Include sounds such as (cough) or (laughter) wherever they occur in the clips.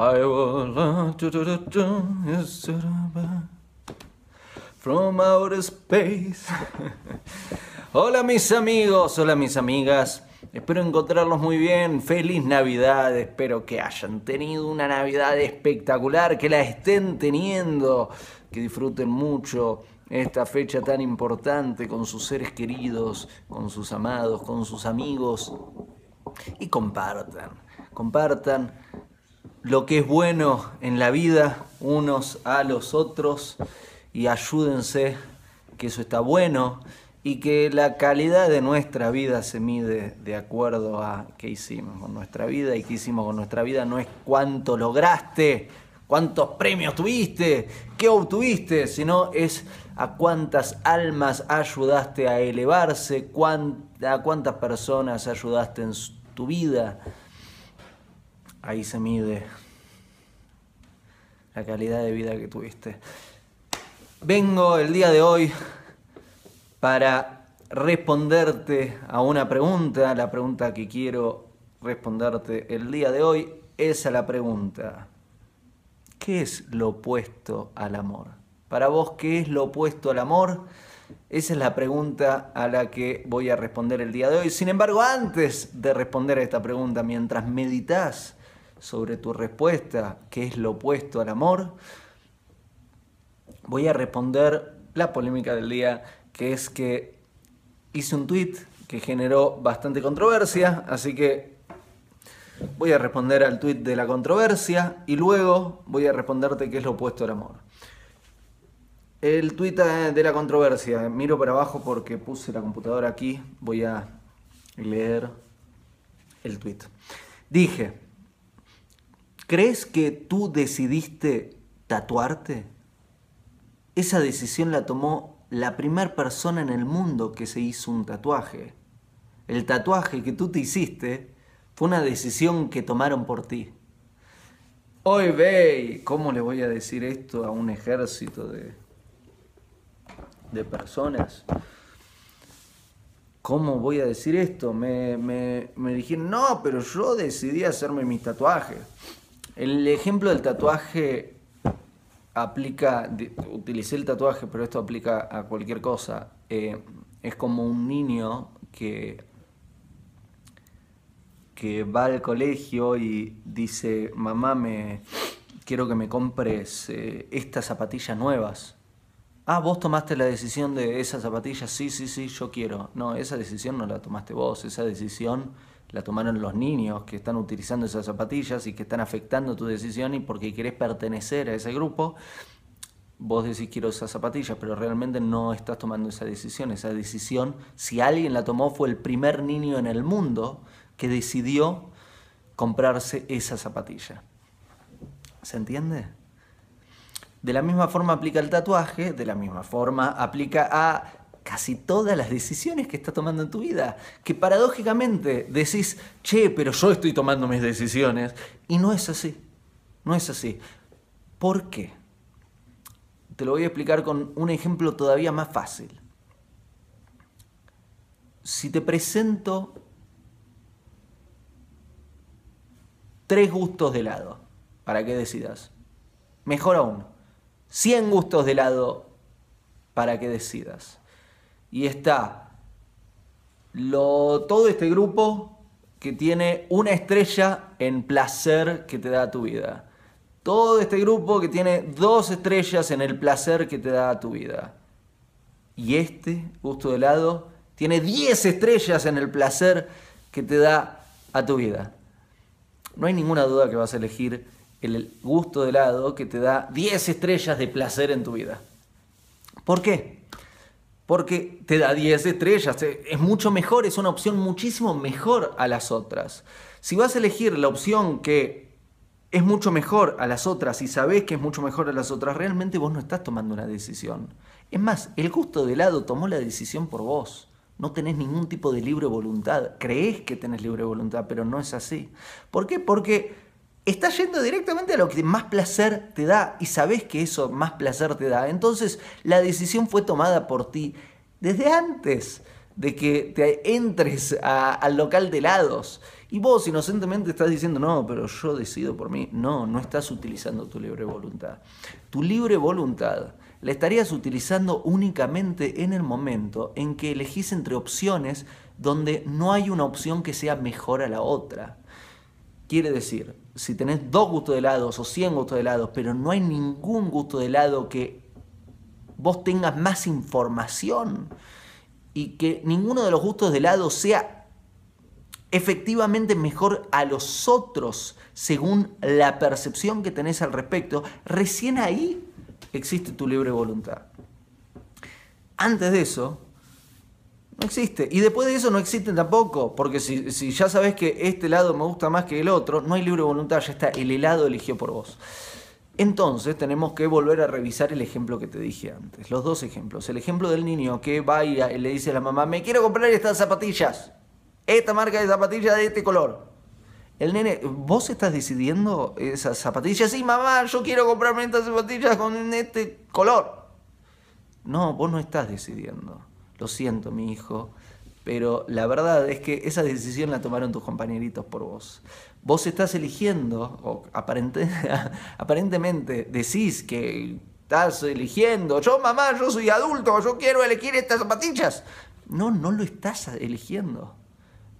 I will from outer space. hola mis amigos, hola mis amigas. Espero encontrarlos muy bien. Feliz Navidad. Espero que hayan tenido una Navidad espectacular, que la estén teniendo, que disfruten mucho esta fecha tan importante con sus seres queridos, con sus amados, con sus amigos. Y compartan, compartan lo que es bueno en la vida unos a los otros y ayúdense, que eso está bueno y que la calidad de nuestra vida se mide de acuerdo a qué hicimos con nuestra vida y qué hicimos con nuestra vida no es cuánto lograste, cuántos premios tuviste, qué obtuviste, sino es a cuántas almas ayudaste a elevarse, a cuántas personas ayudaste en tu vida. Ahí se mide la calidad de vida que tuviste. Vengo el día de hoy para responderte a una pregunta, la pregunta que quiero responderte el día de hoy es a la pregunta, ¿qué es lo opuesto al amor? Para vos, ¿qué es lo opuesto al amor? Esa es la pregunta a la que voy a responder el día de hoy. Sin embargo, antes de responder a esta pregunta, mientras meditas sobre tu respuesta, ¿qué es lo opuesto al amor? Voy a responder la polémica del día que es que hice un tweet que generó bastante controversia, así que voy a responder al tweet de la controversia y luego voy a responderte qué es lo opuesto al amor. El tweet de la controversia, miro para abajo porque puse la computadora aquí, voy a leer el tweet. Dije, ¿crees que tú decidiste tatuarte? Esa decisión la tomó la primera persona en el mundo que se hizo un tatuaje. El tatuaje que tú te hiciste fue una decisión que tomaron por ti. Hoy ve, ¿cómo le voy a decir esto a un ejército de, de personas? ¿Cómo voy a decir esto? Me, me, me dijeron, no, pero yo decidí hacerme mis tatuajes. El ejemplo del tatuaje aplica, utilicé el tatuaje, pero esto aplica a cualquier cosa. Eh, es como un niño que, que va al colegio y dice, mamá, me, quiero que me compres eh, estas zapatillas nuevas. Ah, vos tomaste la decisión de esas zapatillas, sí, sí, sí, yo quiero. No, esa decisión no la tomaste vos, esa decisión la tomaron los niños que están utilizando esas zapatillas y que están afectando tu decisión y porque querés pertenecer a ese grupo, vos decís quiero esas zapatillas, pero realmente no estás tomando esa decisión. Esa decisión, si alguien la tomó, fue el primer niño en el mundo que decidió comprarse esa zapatilla. ¿Se entiende? De la misma forma aplica el tatuaje, de la misma forma aplica a casi todas las decisiones que estás tomando en tu vida. Que paradójicamente decís, che, pero yo estoy tomando mis decisiones. Y no es así. No es así. ¿Por qué? Te lo voy a explicar con un ejemplo todavía más fácil. Si te presento tres gustos de helado, para que decidas. Mejor aún, 100 gustos de helado para que decidas y está lo, todo este grupo que tiene una estrella en placer que te da tu vida. Todo este grupo que tiene dos estrellas en el placer que te da tu vida. Y este gusto de helado tiene 10 estrellas en el placer que te da a tu vida. No hay ninguna duda que vas a elegir el gusto de helado que te da 10 estrellas de placer en tu vida. ¿Por qué? Porque te da 10 estrellas. Eh, es mucho mejor, es una opción muchísimo mejor a las otras. Si vas a elegir la opción que es mucho mejor a las otras y sabes que es mucho mejor a las otras, realmente vos no estás tomando una decisión. Es más, el gusto de helado tomó la decisión por vos. No tenés ningún tipo de libre voluntad. Creés que tenés libre voluntad, pero no es así. ¿Por qué? Porque estás yendo directamente a lo que más placer te da y sabes que eso más placer te da. Entonces la decisión fue tomada por ti desde antes de que te entres al local de helados. Y vos inocentemente estás diciendo, no, pero yo decido por mí. No, no estás utilizando tu libre voluntad. Tu libre voluntad la estarías utilizando únicamente en el momento en que elegís entre opciones donde no hay una opción que sea mejor a la otra. Quiere decir, si tenés dos gustos de helados o 100 gustos de helados, pero no hay ningún gusto de helado que vos tengas más información y que ninguno de los gustos de helado sea efectivamente mejor a los otros según la percepción que tenés al respecto, recién ahí existe tu libre voluntad. Antes de eso, no existe. Y después de eso no existe tampoco, porque si, si, ya sabes que este helado me gusta más que el otro, no hay libre voluntad, ya está, el helado eligió por vos. Entonces tenemos que volver a revisar el ejemplo que te dije antes, los dos ejemplos. El ejemplo del niño que va y le dice a la mamá, me quiero comprar estas zapatillas, esta marca de zapatillas de este color. El nene, ¿vos estás decidiendo esas zapatillas? Sí, mamá, yo quiero comprarme estas zapatillas con este color. No, vos no estás decidiendo. Lo siento, mi hijo. Pero la verdad es que esa decisión la tomaron tus compañeritos por vos. Vos estás eligiendo, o (laughs) aparentemente decís que estás eligiendo, yo mamá, yo soy adulto, yo quiero elegir estas zapatillas. No, no lo estás eligiendo.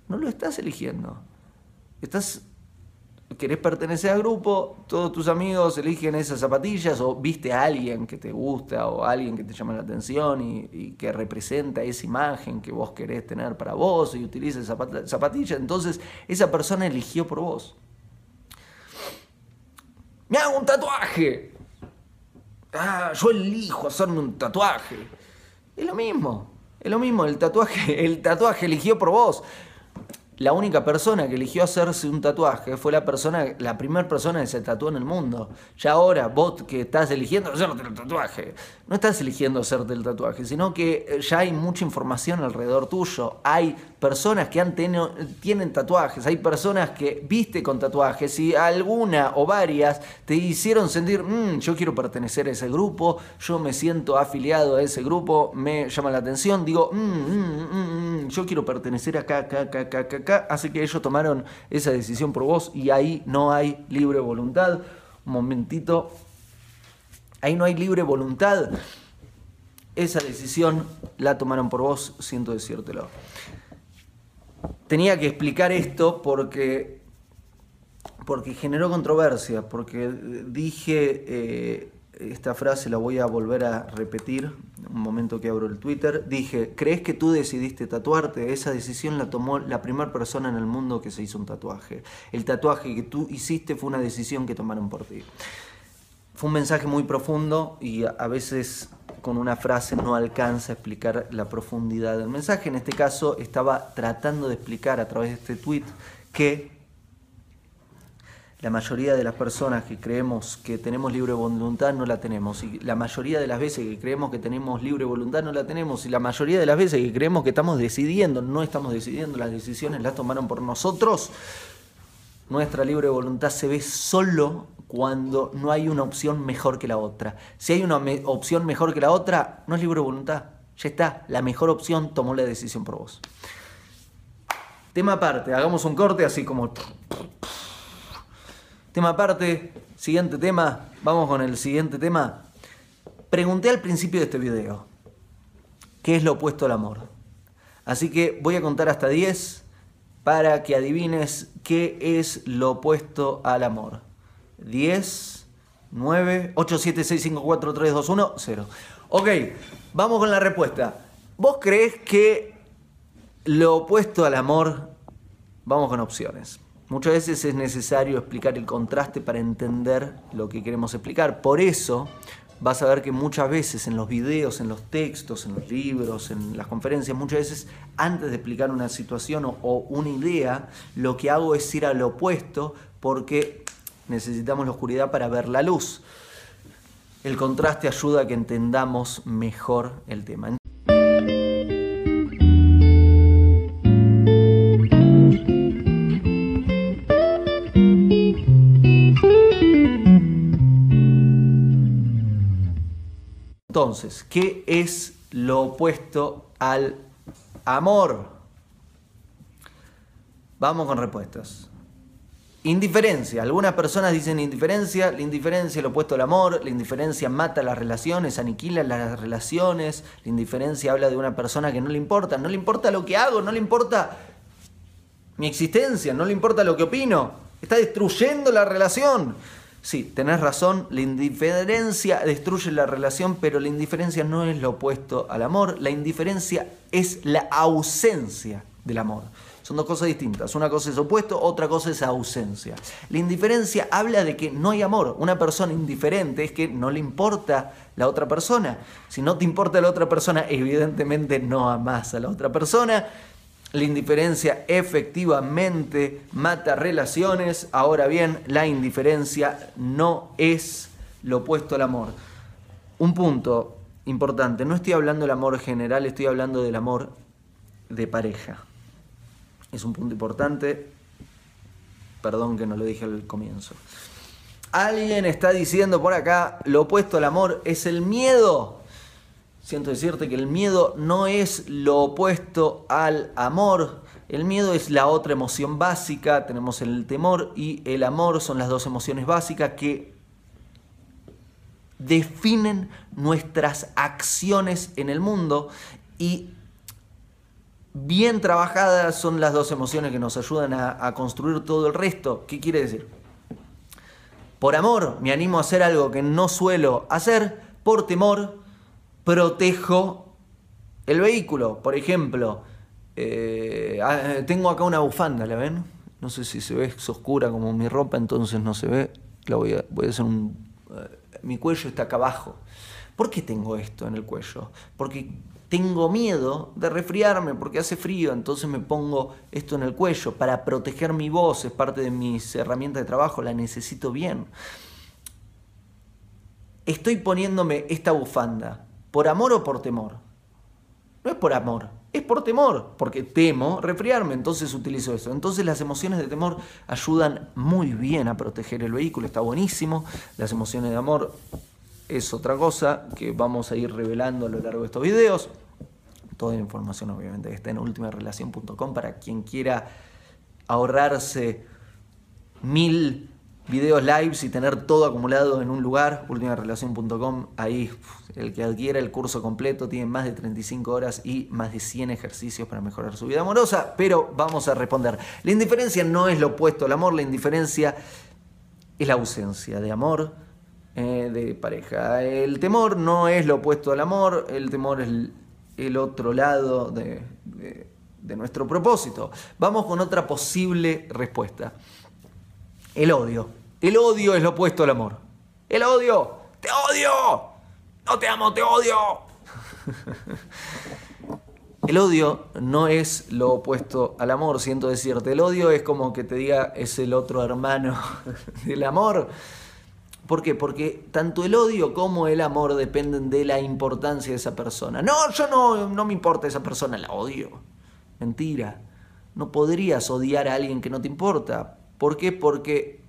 No lo estás eligiendo. Estás querés pertenecer al grupo, todos tus amigos eligen esas zapatillas o viste a alguien que te gusta o alguien que te llama la atención y, que representa esa imagen que vos querés tener para vos y utiliza esa zapatilla, entonces esa persona eligió por vos. Me hago un tatuaje. Ah, yo elijo hacerme un tatuaje. Es lo mismo, es lo mismo, el tatuaje, el tatuaje eligió por vos la única persona que eligió hacerse un tatuaje fue la persona, la primera persona que se tatuó en el mundo. Ya ahora, vos que estás eligiendo hacerte el tatuaje, no estás eligiendo hacerte el tatuaje, sino que ya hay mucha información alrededor tuyo. Hay personas que han tienen tatuajes, hay personas que viste con tatuajes y alguna o varias te hicieron sentir, mm, yo quiero pertenecer a ese grupo, yo me siento afiliado a ese grupo, me llama la atención, digo, mm, mm, yo quiero pertenecer acá, acá, acá, acá, acá Así que ellos tomaron esa decisión por vos y ahí no hay libre voluntad. Un momentito. Ahí no hay libre voluntad. Esa decisión la tomaron por vos, siento decírtelo. Tenía que explicar esto porque, porque generó controversia, porque dije... Eh, esta frase la voy a volver a repetir, un momento que abro el Twitter, dije, ¿crees que tú decidiste tatuarte? Esa decisión la tomó la primera persona en el mundo que se hizo un tatuaje. El tatuaje que tú hiciste fue una decisión que tomaron por ti. Fue un mensaje muy profundo y a veces con una frase no alcanza a explicar la profundidad del mensaje. En este caso estaba tratando de explicar a través de este tweet que la mayoría de las personas que creemos que tenemos libre voluntad no la tenemos. Y la mayoría de las veces que creemos que tenemos libre voluntad no la tenemos. Y la mayoría de las veces que creemos que estamos decidiendo, no estamos decidiendo, las decisiones las tomaron por nosotros. Nuestra libre voluntad se ve solo cuando no hay una opción mejor que la otra. Si hay una opción mejor que la otra, no es libre voluntad. Ya está, la mejor opción tomó la decisión por vos. Tema aparte, hagamos un corte así como... Tema aparte, siguiente tema, vamos con el siguiente tema. Pregunté al principio de este video, ¿qué es lo opuesto al amor? Así que voy a contar hasta 10 para que adivines qué es lo opuesto al amor. 10, 9, 8, 7, 6, 5, 4, 3, 2, 1, 0. Ok, vamos con la respuesta. ¿Vos crees que lo opuesto al amor, vamos con opciones? Muchas veces es necesario explicar el contraste para entender lo que queremos explicar. Por eso vas a ver que muchas veces en los videos, en los textos, en los libros, en las conferencias, muchas veces antes de explicar una situación o, una idea, lo que hago es ir al opuesto porque necesitamos la oscuridad para ver la luz. El contraste ayuda a que entendamos mejor el tema. Entonces, ¿qué es lo opuesto al Amor. Vamos con respuestas. Indiferencia. Algunas personas dicen indiferencia. La indiferencia es lo opuesto al amor. La indiferencia mata las relaciones, aniquila las relaciones. La indiferencia habla de una persona que no le importa. No le importa lo que hago, no le importa mi existencia, no le importa lo que opino. Está destruyendo la relación. Sí, tenés razón, la indiferencia destruye la relación, pero la indiferencia no es lo opuesto al amor. La indiferencia es la ausencia del amor. Son dos cosas distintas. Una cosa es opuesto, otra cosa es ausencia. La indiferencia habla de que no hay amor. Una persona indiferente es que no le importa la otra persona. Si no te importa la otra persona, evidentemente no amas a la otra persona. La indiferencia efectivamente mata relaciones. Ahora bien, la indiferencia no es lo opuesto al amor. Un punto importante, no estoy hablando del amor general, estoy hablando del amor de pareja. Es un punto importante. Perdón que no lo dije al comienzo. Alguien está diciendo por acá, lo opuesto al amor es el miedo. Siento decirte que el miedo no es lo opuesto al amor. El miedo es la otra emoción básica. Tenemos el temor y el amor son las dos emociones básicas que definen nuestras acciones en el mundo y bien trabajadas son las dos emociones que nos ayudan a, construir todo el resto. ¿Qué quiere decir? Por amor me animo a hacer algo que no suelo hacer, por temor protejo el vehículo. Por ejemplo, eh, ah, tengo acá una bufanda, ¿la ven? No sé si se ve, es oscura como mi ropa, entonces no se ve. La voy a, voy a hacer un... Eh, mi cuello está acá abajo. ¿Por qué tengo esto en el cuello? Porque tengo miedo de resfriarme porque hace frío, entonces me pongo esto en el cuello para proteger mi voz, es parte de mis herramientas de trabajo, la necesito bien. Estoy poniéndome esta bufanda, ¿por amor o por temor? No es por amor, es por temor, porque temo resfriarme, entonces utilizo eso. Entonces las emociones de temor ayudan muy bien a proteger el vehículo, está buenísimo. Las emociones de amor es otra cosa que vamos a ir revelando a lo largo de estos videos. Toda la información obviamente está en ultimarelación.com para quien quiera ahorrarse mil videos lives y tener todo acumulado en un lugar, ultimarelación.com, ahí el que adquiera el curso completo tiene más de 35 horas y más de 100 ejercicios para mejorar su vida amorosa, pero vamos a responder. La indiferencia no es lo opuesto al amor, la indiferencia es la ausencia de amor, eh, de pareja. El temor no es lo opuesto al amor, el temor es el, otro lado de, de nuestro propósito. Vamos con otra posible respuesta. El odio. El odio es lo opuesto al amor. El odio. Te odio. No te amo, te odio. (laughs) El odio no es lo opuesto al amor, siento decirte. El odio es como que te diga es el otro hermano (laughs) del amor. ¿Por qué? Porque tanto el odio como el amor dependen de la importancia de esa persona. No, yo no, no me importa esa persona, la odio. Mentira. No podrías odiar a alguien que no te importa. ¿Por qué? Porque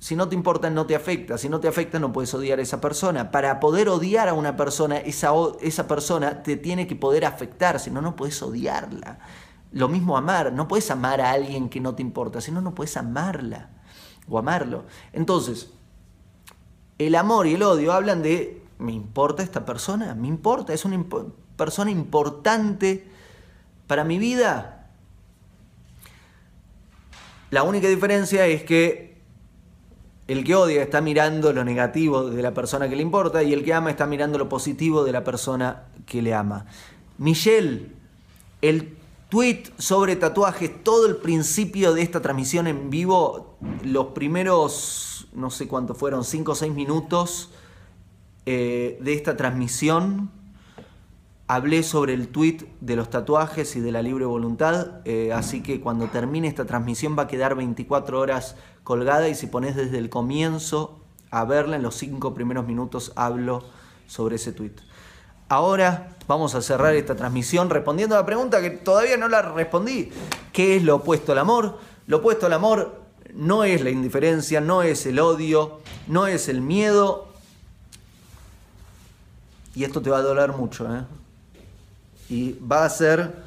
si no te importa, no te afecta. Si no te afecta, no puedes odiar a esa persona. Para poder odiar a una persona, esa, esa persona te tiene que poder afectar, si no, no puedes odiarla. Lo mismo amar. No puedes amar a alguien que no te importa, si no, no puedes amarla o amarlo. Entonces, el amor y el odio hablan de, ¿me importa esta persona? ¿Me importa? ¿Es una persona importante para mi vida? La única diferencia es que el que odia está mirando lo negativo de la persona que le importa y el que ama está mirando lo positivo de la persona que le ama. Michelle, el tweet sobre tatuajes, todo el principio de esta transmisión en vivo, los primeros no sé cuánto fueron, 5 o 6 minutos eh, de esta transmisión. Hablé sobre el tweet de los tatuajes y de la libre voluntad, eh, así que cuando termine esta transmisión va a quedar 24 horas colgada y si pones desde el comienzo a verla, en los 5 primeros minutos hablo sobre ese tweet. Ahora vamos a cerrar esta transmisión respondiendo a la pregunta que todavía no la respondí. ¿Qué es lo opuesto al amor? Lo opuesto al amor no es la indiferencia, no es el odio, no es el miedo. Y esto te va a doler mucho. ¿eh? Y va a ser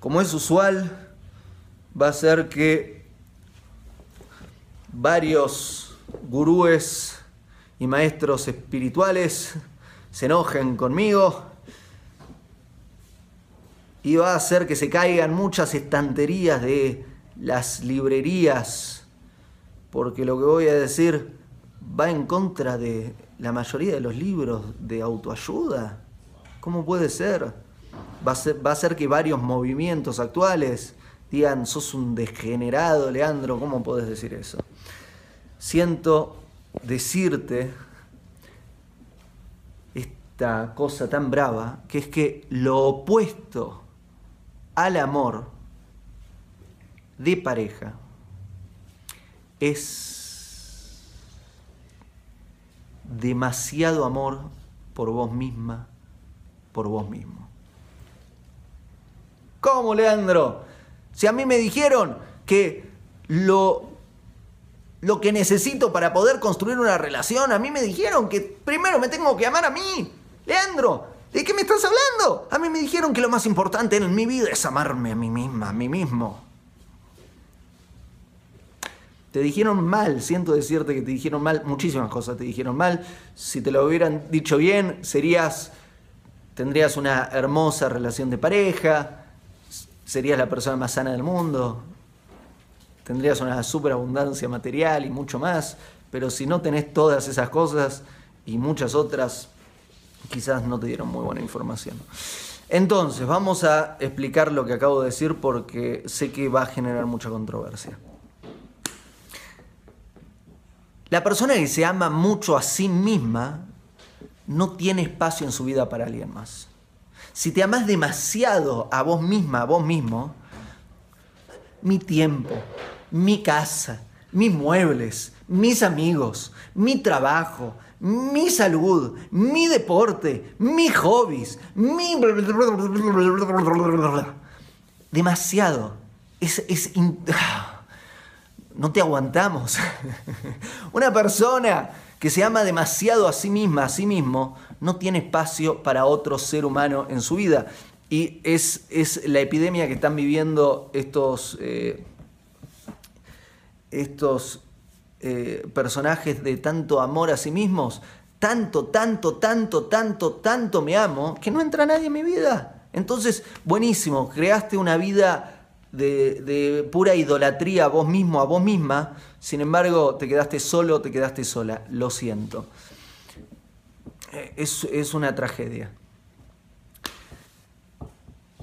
como es usual, va a ser que varios gurúes y maestros espirituales se enojen conmigo y va a hacer que se caigan muchas estanterías de las librerías, porque lo que voy a decir va en contra de la mayoría de los libros de autoayuda. ¿Cómo puede ser? Va a ser, va a ser que varios movimientos actuales digan, sos un degenerado, Leandro, ¿cómo puedes decir eso? Siento decirte esta cosa tan brava, que es que lo opuesto al amor de pareja es demasiado amor por vos misma, por vos mismo. ¿Cómo, Leandro? Si a mí me dijeron que lo, lo que necesito para poder construir una relación, a mí me dijeron que primero me tengo que amar a mí. Leandro, ¿de qué me estás hablando? A mí me dijeron que lo más importante en mi vida es amarme a mí misma, a mí mismo. Te dijeron mal, siento decirte que te dijeron mal, muchísimas cosas te dijeron mal. Si te lo hubieran dicho bien, serías, tendrías una hermosa relación de pareja, serías la persona más sana del mundo, tendrías una superabundancia material y mucho más, pero si no tenés todas esas cosas y muchas otras, quizás no te dieron muy buena información. Entonces, vamos a explicar lo que acabo de decir porque sé que va a generar mucha controversia. La persona que se ama mucho a sí misma no tiene espacio en su vida para alguien más. Si te amas demasiado a vos misma, a vos mismo, mi tiempo, mi casa, mis muebles, mis amigos, mi trabajo, mi salud, mi deporte, mis hobbies, mi... Demasiado. Es, es No te aguantamos. (laughs) Una persona que se ama demasiado a sí misma, a sí mismo, no tiene espacio para otro ser humano en su vida. Y es, es la epidemia que están viviendo estos... Eh, estos eh, personajes de tanto amor a sí mismos, tanto, tanto, tanto, tanto, tanto me amo, que no entra nadie en mi vida. Entonces, buenísimo, creaste una vida de, pura idolatría a vos mismo, a vos misma, sin embargo, te quedaste solo, te quedaste sola, lo siento. Es, es una tragedia.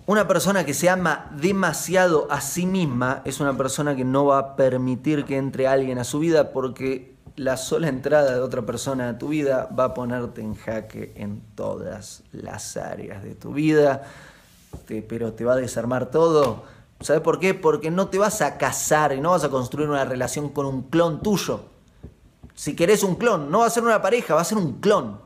Una persona que se ama demasiado a sí misma es una persona que no va a permitir que entre alguien a su vida porque la sola entrada de otra persona a tu vida va a ponerte en jaque en todas las áreas de tu vida, pero te va a desarmar todo. ¿Sabes por qué? Porque no te vas a casar y no vas a construir una relación con un clon tuyo. Si querés un clon, no va a ser una pareja, va a ser un clon.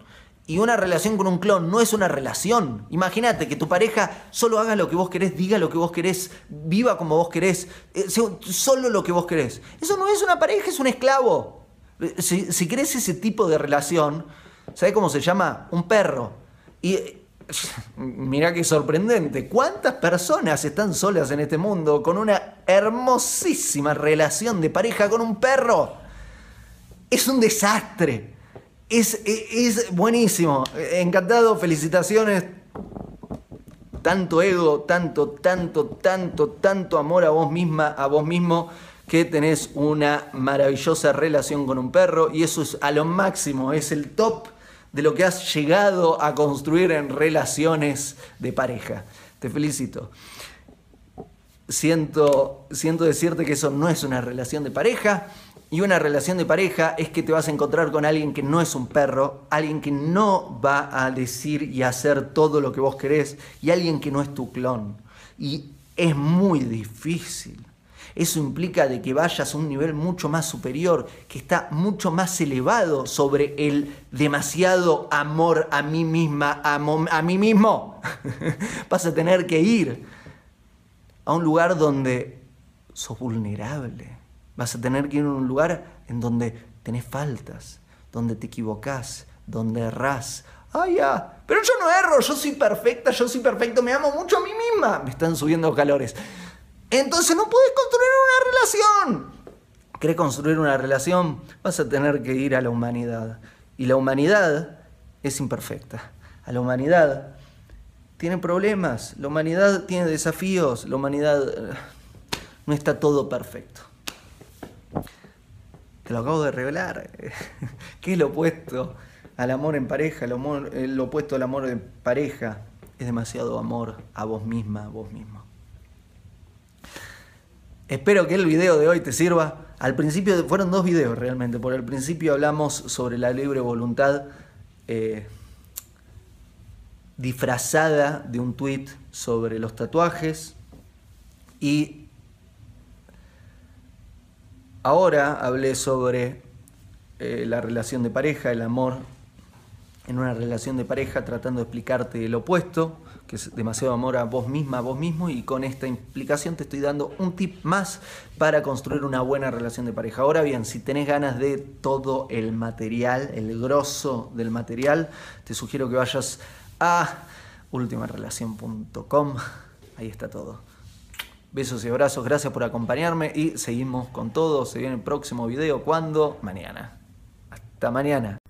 Y una relación con un clon no es una relación. Imagínate que tu pareja solo haga lo que vos querés, diga lo que vos querés, viva como vos querés, eh, solo lo que vos querés. Eso no es una pareja, es un esclavo. Eh, si, si querés ese tipo de relación, ¿sabés cómo se llama? Un perro. Y (laughs) mira qué sorprendente. ¿Cuántas personas están solas en este mundo con una hermosísima relación de pareja con un perro? Es un desastre. Es, es, buenísimo. Encantado, felicitaciones. Tanto ego, tanto, tanto, tanto, tanto amor a vos misma, a vos mismo, que tenés una maravillosa relación con un perro y eso es a lo máximo, es el top de lo que has llegado a construir en relaciones de pareja. Te felicito. Siento, siento decirte que eso no es una relación de pareja, y una relación de pareja es que te vas a encontrar con alguien que no es un perro, alguien que no va a decir y hacer todo lo que vos querés y alguien que no es tu clon. Y es muy difícil. Eso implica de que vayas a un nivel mucho más superior, que está mucho más elevado sobre el demasiado amor a mí misma, a, mí mismo. (laughs) vas a tener que ir a un lugar donde sos vulnerable Vas a tener que ir a un lugar en donde tenés faltas, donde te equivocás, donde errás. Ah, ya. Pero yo no erro, yo soy perfecta, yo soy perfecto, me amo mucho a mí misma. Me están subiendo calores. Entonces no puedes construir una relación. ¿Querés construir una relación? Vas a tener que ir a la humanidad. Y la humanidad es imperfecta. A la humanidad tiene problemas, la humanidad tiene desafíos, la humanidad eh, no está todo perfecto. Te lo acabo de revelar. (laughs) ¿Qué es lo opuesto al amor en pareja? Lo, opuesto al amor en pareja es demasiado amor a vos misma, a vos mismo. Espero que el video de hoy te sirva. Al principio fueron dos videos realmente. Por el principio hablamos sobre la libre voluntad eh, disfrazada de un tweet sobre los tatuajes. Y ahora hablé sobre eh, la relación de pareja, el amor en una relación de pareja, tratando de explicarte el opuesto que es demasiado amor a vos misma, a vos mismo, y con esta implicación te estoy dando un tip más para construir una buena relación de pareja. Ahora bien, si tenés ganas de todo el material, el grosso del material, te sugiero que vayas a ultimarelación.com, ahí está todo. Besos y abrazos, gracias por acompañarme y seguimos con todo. Se viene el próximo video, ¿cuándo? Mañana. Hasta mañana.